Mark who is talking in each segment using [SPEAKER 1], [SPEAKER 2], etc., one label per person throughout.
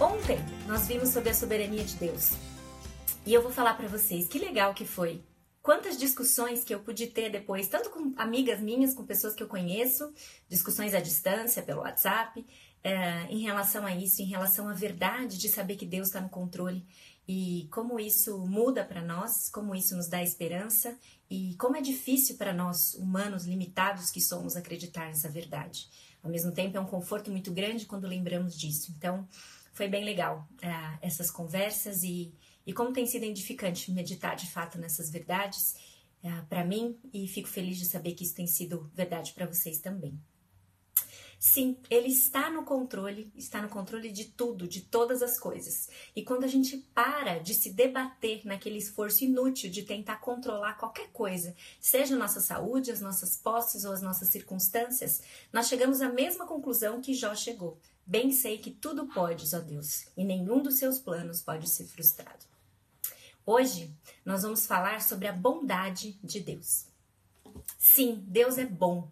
[SPEAKER 1] Ontem nós vimos sobre a soberania de Deus. E eu vou falar para vocês que legal que foi. Quantas discussões que eu pude ter depois, tanto com amigas minhas, com pessoas que eu conheço, discussões à distância, pelo WhatsApp, é, em relação a isso, em relação à verdade de saber que Deus está no controle e como isso muda para nós, como isso nos dá esperança e como é difícil para nós, humanos limitados que somos, acreditar nessa verdade. Ao mesmo tempo, é um conforto muito grande quando lembramos disso. Então, foi bem legal uh, essas conversas e, e como tem sido edificante meditar de fato nessas verdades uh, é, para mim e fico feliz de saber que isso tem sido verdade para vocês também. Sim, ele está no controle, está no controle de tudo, de todas as coisas. E quando a gente para de se debater naquele esforço inútil de tentar controlar qualquer coisa, seja nossa saúde, as nossas posses ou as nossas circunstâncias, nós chegamos à mesma conclusão que Jó chegou. Bem sei que tudo podes, ó Deus, e nenhum dos seus planos pode ser frustrado. Hoje nós vamos falar sobre a bondade de Deus. Sim, Deus é bom.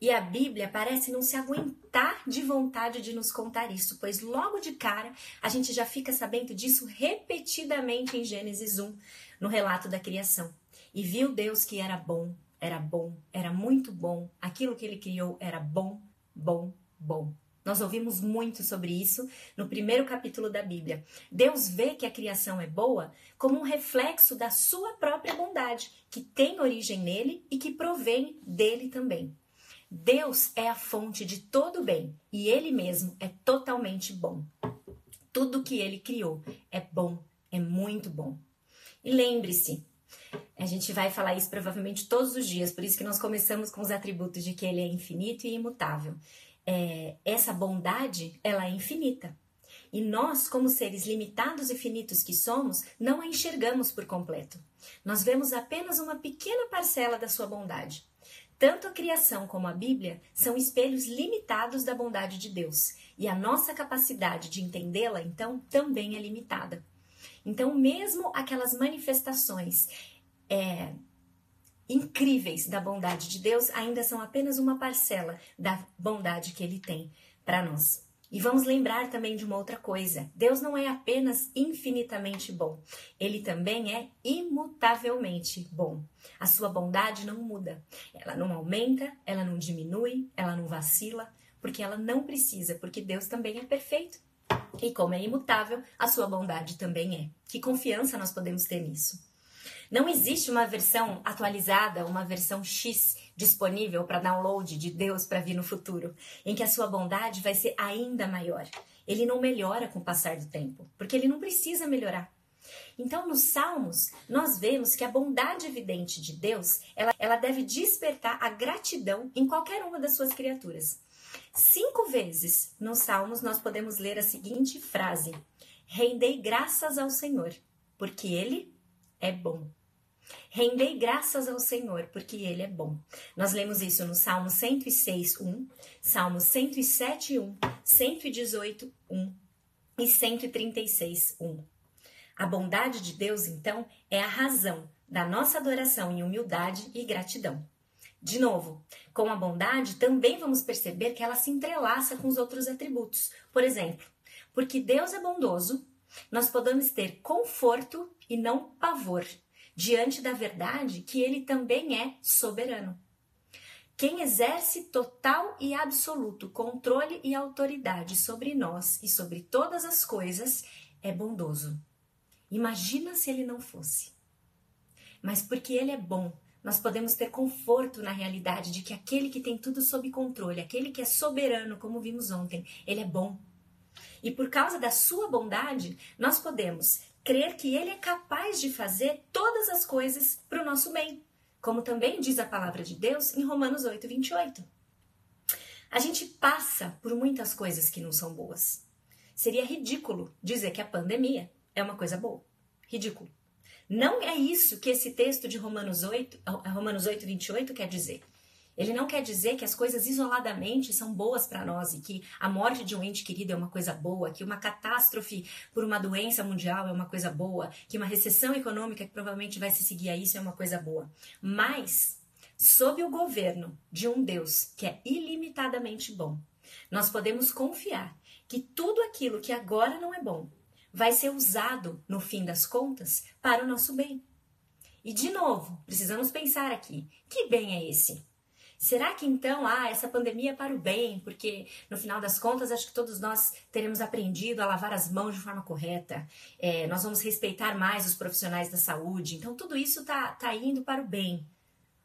[SPEAKER 1] E a Bíblia parece não se aguentar de vontade de nos contar isso, pois logo de cara a gente já fica sabendo disso repetidamente em Gênesis 1, no relato da criação. E viu Deus que era bom, era bom, era muito bom, aquilo que ele criou era bom, bom, bom. Nós ouvimos muito sobre isso no primeiro capítulo da Bíblia. Deus vê que a criação é boa como um reflexo da sua própria bondade, que tem origem nele e que provém dele também. Deus é a fonte de todo bem e ele mesmo é totalmente bom. Tudo que ele criou é bom, é muito bom. E lembre-se, a gente vai falar isso provavelmente todos os dias, por isso que nós começamos com os atributos de que ele é infinito e imutável. É, essa bondade, ela é infinita. E nós, como seres limitados e finitos que somos, não a enxergamos por completo. Nós vemos apenas uma pequena parcela da sua bondade. Tanto a criação como a Bíblia são espelhos limitados da bondade de Deus, e a nossa capacidade de entendê-la, então, também é limitada. Então, mesmo aquelas manifestações é, incríveis da bondade de Deus ainda são apenas uma parcela da bondade que ele tem para nós. E vamos lembrar também de uma outra coisa: Deus não é apenas infinitamente bom, ele também é imutavelmente bom. A sua bondade não muda, ela não aumenta, ela não diminui, ela não vacila, porque ela não precisa, porque Deus também é perfeito. E como é imutável, a sua bondade também é. Que confiança nós podemos ter nisso? Não existe uma versão atualizada, uma versão X disponível para download de Deus para vir no futuro, em que a sua bondade vai ser ainda maior. Ele não melhora com o passar do tempo, porque ele não precisa melhorar. Então, nos Salmos, nós vemos que a bondade evidente de Deus, ela, ela deve despertar a gratidão em qualquer uma das suas criaturas. Cinco vezes nos Salmos nós podemos ler a seguinte frase: Rendei graças ao Senhor, porque Ele é bom. Rendei graças ao Senhor, porque Ele é bom. Nós lemos isso no Salmo 106, 1, Salmo 107, 1, 118, 1 e 136, 1. A bondade de Deus, então, é a razão da nossa adoração em humildade e gratidão. De novo, com a bondade também vamos perceber que ela se entrelaça com os outros atributos. Por exemplo, porque Deus é bondoso, nós podemos ter conforto e não pavor diante da verdade que ele também é soberano. Quem exerce total e absoluto controle e autoridade sobre nós e sobre todas as coisas é bondoso. Imagina se ele não fosse. Mas porque ele é bom, nós podemos ter conforto na realidade de que aquele que tem tudo sob controle, aquele que é soberano, como vimos ontem, ele é bom. E por causa da sua bondade, nós podemos crer que Ele é capaz de fazer todas as coisas para o nosso bem, como também diz a palavra de Deus em Romanos 8, 28. A gente passa por muitas coisas que não são boas. seria ridículo dizer que a pandemia é uma coisa boa. Ridículo. Não é isso que esse texto de Romanos 8, Romanos 8, 28 quer dizer. Ele não quer dizer que as coisas isoladamente são boas para nós e que a morte de um ente querido é uma coisa boa, que uma catástrofe por uma doença mundial é uma coisa boa, que uma recessão econômica que provavelmente vai se seguir a isso é uma coisa boa. Mas, sob o governo de um Deus que é ilimitadamente bom, nós podemos confiar que tudo aquilo que agora não é bom vai ser usado, no fim das contas, para o nosso bem. E de novo, precisamos pensar aqui: que bem é esse? Será que então, ah, essa pandemia é para o bem, porque no final das contas acho que todos nós teremos aprendido a lavar as mãos de forma correta, é, nós vamos respeitar mais os profissionais da saúde, então tudo isso tá, tá indo para o bem.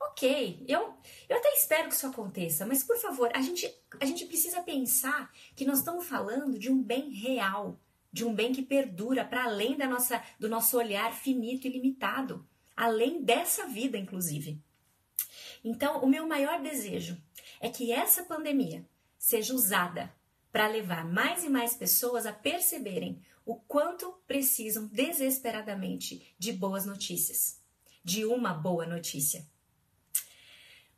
[SPEAKER 1] Ok, eu, eu até espero que isso aconteça, mas por favor, a gente, a gente precisa pensar que nós estamos falando de um bem real, de um bem que perdura para além da nossa, do nosso olhar finito e limitado, além dessa vida, inclusive. Então, o meu maior desejo é que essa pandemia seja usada para levar mais e mais pessoas a perceberem o quanto precisam desesperadamente de boas notícias, de uma boa notícia.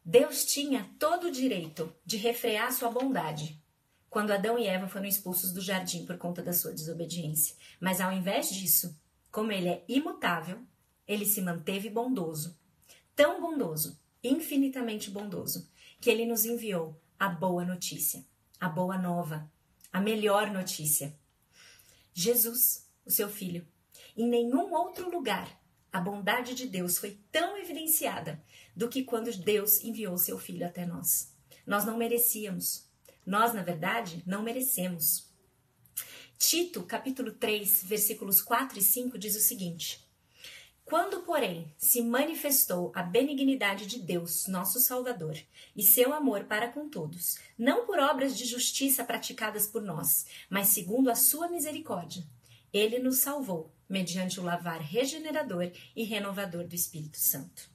[SPEAKER 1] Deus tinha todo o direito de refrear sua bondade quando Adão e Eva foram expulsos do jardim por conta da sua desobediência. Mas ao invés disso, como ele é imutável, ele se manteve bondoso, tão bondoso infinitamente bondoso, que ele nos enviou a boa notícia, a boa nova, a melhor notícia. Jesus, o seu filho. Em nenhum outro lugar a bondade de Deus foi tão evidenciada do que quando Deus enviou seu filho até nós. Nós não merecíamos. Nós, na verdade, não merecemos. Tito, capítulo 3, versículos 4 e 5 diz o seguinte: quando, porém, se manifestou a benignidade de Deus, nosso Salvador, e seu amor para com todos, não por obras de justiça praticadas por nós, mas segundo a sua misericórdia, ele nos salvou, mediante o lavar regenerador e renovador do Espírito Santo.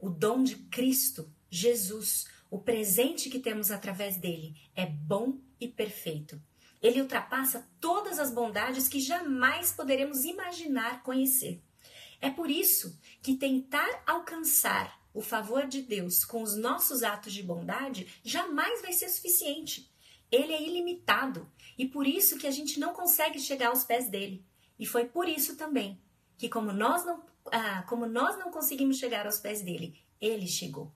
[SPEAKER 1] O dom de Cristo, Jesus, o presente que temos através dele, é bom e perfeito. Ele ultrapassa todas as bondades que jamais poderemos imaginar conhecer. É por isso que tentar alcançar o favor de Deus com os nossos atos de bondade jamais vai ser suficiente. Ele é ilimitado e por isso que a gente não consegue chegar aos pés dele. E foi por isso também que como nós não, ah, como nós não conseguimos chegar aos pés dele, ele chegou.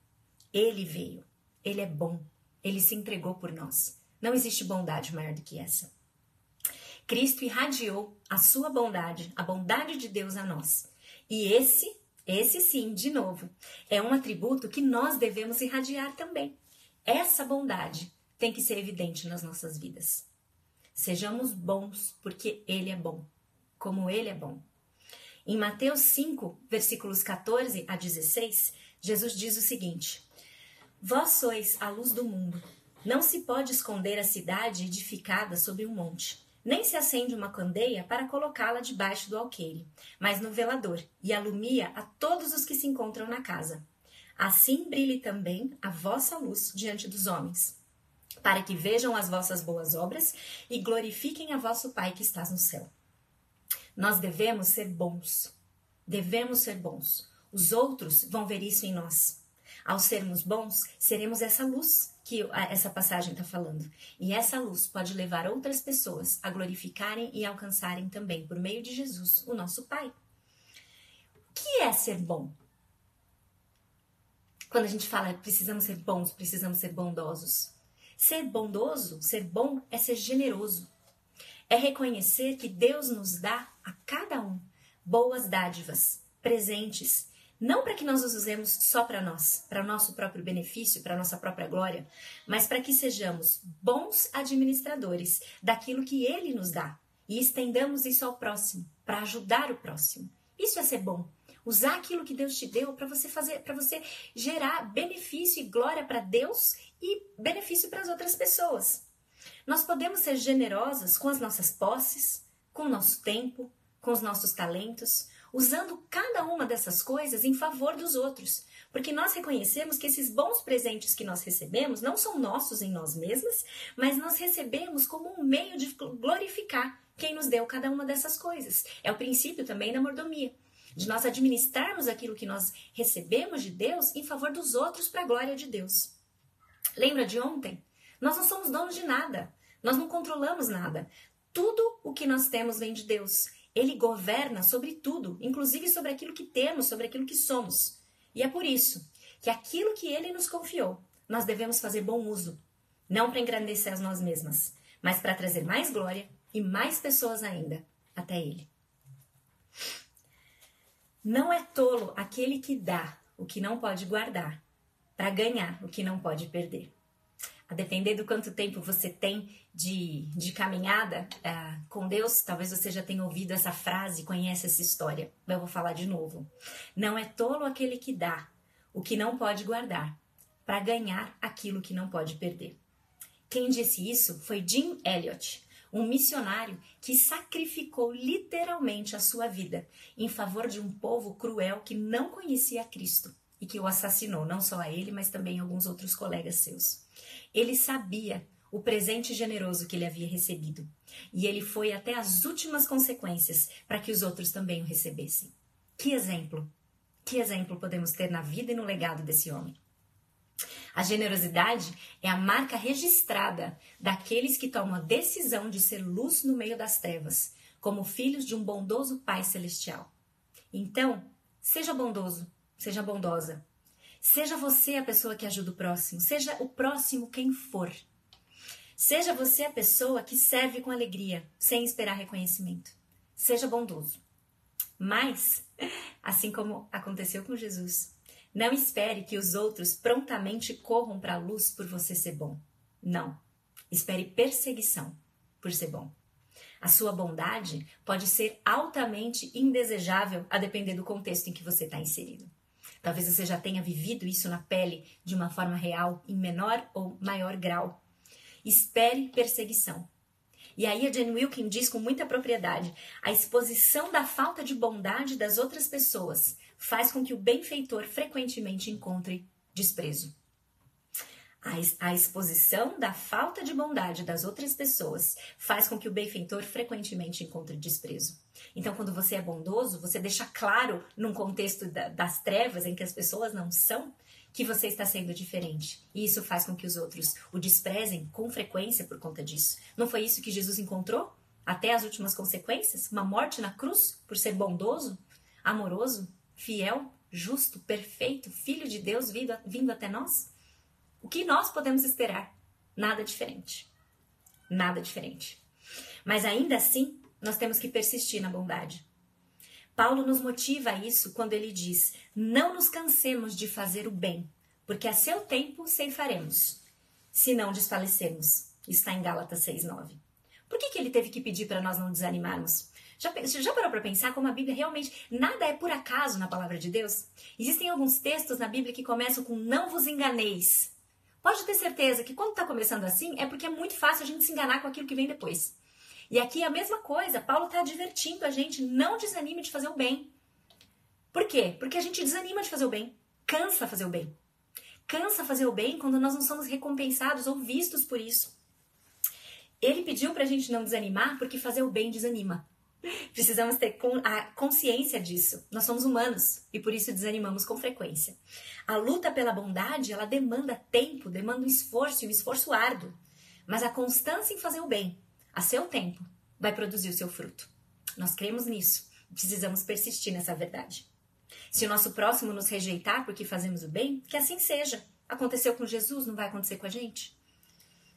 [SPEAKER 1] Ele veio. Ele é bom. Ele se entregou por nós. Não existe bondade maior do que essa. Cristo irradiou a sua bondade, a bondade de Deus a nós. E esse, esse sim, de novo, é um atributo que nós devemos irradiar também. Essa bondade tem que ser evidente nas nossas vidas. Sejamos bons, porque Ele é bom, como Ele é bom. Em Mateus 5, versículos 14 a 16, Jesus diz o seguinte: Vós sois a luz do mundo. Não se pode esconder a cidade edificada sobre um monte nem se acende uma candeia para colocá-la debaixo do alqueire, mas no velador, e alumia a todos os que se encontram na casa. Assim brilhe também a vossa luz diante dos homens, para que vejam as vossas boas obras e glorifiquem a vosso Pai que estás no céu. Nós devemos ser bons. Devemos ser bons. Os outros vão ver isso em nós. Ao sermos bons, seremos essa luz que essa passagem está falando. E essa luz pode levar outras pessoas a glorificarem e alcançarem também, por meio de Jesus, o nosso Pai. O que é ser bom? Quando a gente fala precisamos ser bons, precisamos ser bondosos. Ser bondoso, ser bom, é ser generoso. É reconhecer que Deus nos dá a cada um boas dádivas, presentes não para que nós os usemos só para nós, para nosso próprio benefício, para nossa própria glória, mas para que sejamos bons administradores daquilo que Ele nos dá e estendamos isso ao próximo, para ajudar o próximo. Isso é ser bom. Usar aquilo que Deus te deu para você fazer, para você gerar benefício e glória para Deus e benefício para as outras pessoas. Nós podemos ser generosos com as nossas posses, com o nosso tempo, com os nossos talentos, usando cada uma dessas coisas em favor dos outros, Porque nós reconhecemos que esses bons presentes que nós recebemos não são nossos em nós mesmas, mas nós recebemos como um meio de glorificar quem nos deu cada uma dessas coisas. É o princípio também da mordomia, de nós administrarmos aquilo que nós recebemos de Deus em favor dos outros para a glória de Deus. Lembra de ontem? Nós não somos donos de nada. Nós não controlamos nada. Tudo o que nós temos vem de Deus. Ele governa sobre tudo, inclusive sobre aquilo que temos, sobre aquilo que somos. E é por isso que aquilo que ele nos confiou, nós devemos fazer bom uso, não para engrandecer as nós mesmas, mas para trazer mais glória e mais pessoas ainda até ele. Não é tolo aquele que dá o que não pode guardar, para ganhar o que não pode perder. A depender do quanto tempo você tem de, de caminhada uh, com Deus, talvez você já tenha ouvido essa frase, conhece essa história. Eu vou falar de novo. Não é tolo aquele que dá o que não pode guardar, para ganhar aquilo que não pode perder. Quem disse isso foi Jim Elliot, um missionário que sacrificou literalmente a sua vida em favor de um povo cruel que não conhecia Cristo e que o assassinou, não só a ele, mas também alguns outros colegas seus. Ele sabia o presente generoso que ele havia recebido, e ele foi até as últimas consequências para que os outros também o recebessem. Que exemplo! Que exemplo podemos ter na vida e no legado desse homem? A generosidade é a marca registrada daqueles que tomam a decisão de ser luz no meio das trevas, como filhos de um bondoso Pai Celestial. Então, seja bondoso, seja bondosa. Seja você a pessoa que ajuda o próximo, seja o próximo quem for. Seja você a pessoa que serve com alegria, sem esperar reconhecimento. Seja bondoso. Mas, assim como aconteceu com Jesus, não espere que os outros prontamente corram para a luz por você ser bom. Não. Espere perseguição por ser bom. A sua bondade pode ser altamente indesejável a depender do contexto em que você está inserido. Talvez você já tenha vivido isso na pele de uma forma real, em menor ou maior grau. Espere perseguição. E aí a Jane Wilkin diz com muita propriedade: a exposição da falta de bondade das outras pessoas faz com que o benfeitor frequentemente encontre desprezo. A, exposição da falta de bondade das outras pessoas faz com que o benfeitor frequentemente encontre desprezo. Então, quando você é bondoso, você deixa claro, num contexto da, das trevas em que as pessoas não são, que você está sendo diferente. E isso faz com que os outros o desprezem com frequência por conta disso. Não foi isso que Jesus encontrou? Até as últimas consequências? Uma morte na cruz por ser bondoso, amoroso, fiel, justo, perfeito, filho de Deus vindo, vindo até nós? O que nós podemos esperar? Nada diferente. Nada diferente. Mas ainda assim, nós temos que persistir na bondade. Paulo nos motiva a isso quando ele diz: Não nos cansemos de fazer o bem, porque a seu tempo ceifaremos, se não desfalecemos. Está em Gálatas 6,9. Por que, que ele teve que pedir para nós não desanimarmos? Já, já parou para pensar como a Bíblia realmente nada é por acaso na palavra de Deus? Existem alguns textos na Bíblia que começam com não vos enganeis. Pode ter certeza que quando está começando assim é porque é muito fácil a gente se enganar com aquilo que vem depois. E aqui é a mesma coisa, Paulo está advertindo a gente, não desanime de fazer o bem. Por quê? Porque a gente desanima de fazer o bem, cansa fazer o bem. Cansa fazer o bem quando nós não somos recompensados ou vistos por isso. Ele pediu para a gente não desanimar porque fazer o bem desanima. Precisamos ter a consciência disso. Nós somos humanos e por isso desanimamos com frequência. A luta pela bondade, ela demanda tempo, demanda um esforço e um esforço árduo. Mas a constância em fazer o bem, a seu tempo, vai produzir o seu fruto. Nós cremos nisso. Precisamos persistir nessa verdade. Se o nosso próximo nos rejeitar porque fazemos o bem, que assim seja. Aconteceu com Jesus, não vai acontecer com a gente?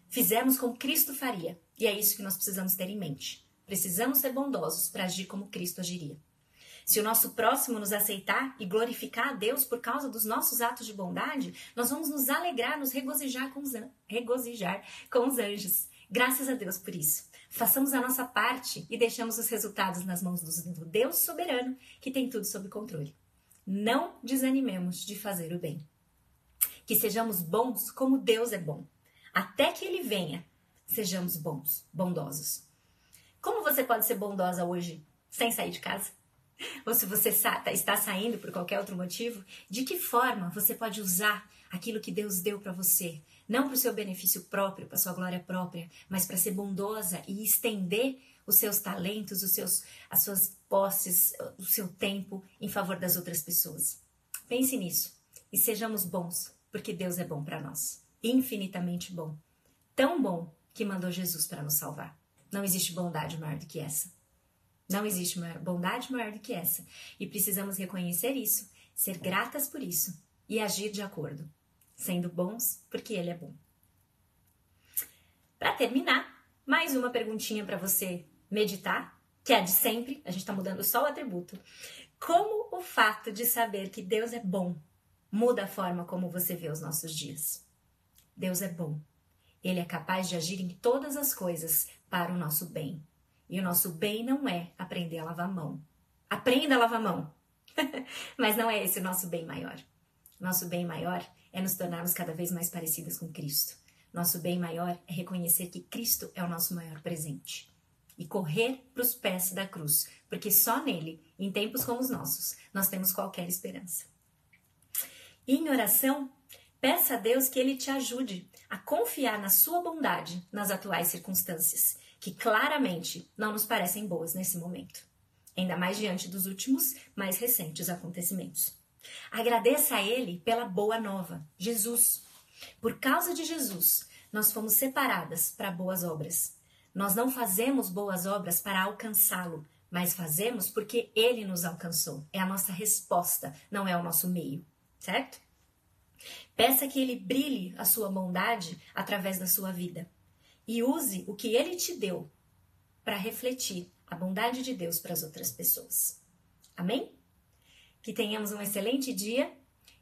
[SPEAKER 1] Fizemos como Cristo faria, e é isso que nós precisamos ter em mente. Precisamos ser bondosos para agir como Cristo agiria. Se o nosso próximo nos aceitar e glorificar a Deus por causa dos nossos atos de bondade, nós vamos nos alegrar, nos regozijar com os, regozijar com os anjos. Graças a Deus por isso. Façamos a nossa parte e deixamos os resultados nas mãos do Deus soberano que tem tudo sob controle. Não desanimemos de fazer o bem. Que sejamos bons como Deus é bom. Até que Ele venha, sejamos bons, bondosos. Como você pode ser bondosa hoje sem sair de casa? ou se você tá, está saindo por qualquer outro motivo, de que forma você pode usar aquilo que Deus deu para você, não para o seu benefício próprio, para sua glória própria, mas para ser bondosa e estender os seus talentos, os seus, as suas posses, o seu tempo em favor das outras pessoas. Pense nisso e sejamos bons, porque Deus é bom para nós, infinitamente bom, tão bom que mandou Jesus para nos salvar. Não existe bondade maior do que essa. Não existe bondade maior do que essa. E precisamos reconhecer isso, ser gratas por isso e agir de acordo, sendo bons porque Ele é bom. Para terminar, mais uma perguntinha para você meditar, que é a de sempre, a gente está mudando só o atributo. Como o fato de saber que Deus é bom muda a forma como você vê os nossos dias? Deus é bom. Ele é capaz de agir em todas as coisas para o nosso bem. E o nosso bem não é aprender a lavar mão. Aprenda a lavar mão. Mas não é esse o nosso bem maior. Nosso bem maior é nos tornarmos cada vez mais parecidas com Cristo. Nosso bem maior é reconhecer que Cristo é o nosso maior presente e correr para os pés da cruz, porque só nele, em tempos como os nossos, nós temos qualquer esperança. E em oração, peça a Deus que ele te ajude a confiar na sua bondade nas atuais circunstâncias que claramente não nos parecem boas nesse momento, ainda mais diante dos últimos, mais recentes acontecimentos. Agradeça a Ele pela boa nova, Jesus. Por causa de Jesus, nós fomos separadas para boas obras. Nós não fazemos boas obras para alcançá-lo, mas fazemos porque ele nos alcançou. É a nossa resposta, não é o nosso meio, certo? Peça que ele brilhe a sua bondade através da sua vida e use o que ele te deu para refletir a bondade de Deus para as outras pessoas. Amém? Que tenhamos um excelente dia,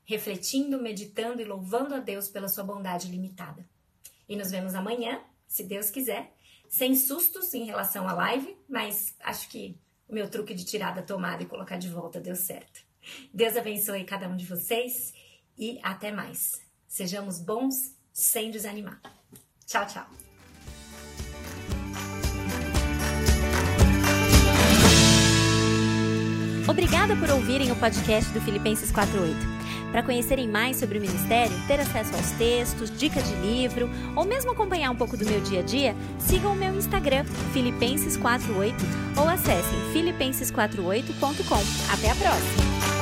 [SPEAKER 1] refletindo, meditando e louvando a Deus pela sua bondade limitada. E nos vemos amanhã, se Deus quiser, sem sustos em relação à live, mas acho que o meu truque de tirar da tomada e colocar de volta deu certo. Deus abençoe cada um de vocês e até mais. Sejamos bons sem desanimar. Tchau, tchau.
[SPEAKER 2] Obrigada por ouvirem o podcast do Filipenses 48. Para conhecerem mais sobre o ministério, ter acesso aos textos, dicas de livro ou mesmo acompanhar um pouco do meu dia a dia, sigam o meu Instagram, Filipenses48 ou acessem filipenses48.com. Até a próxima!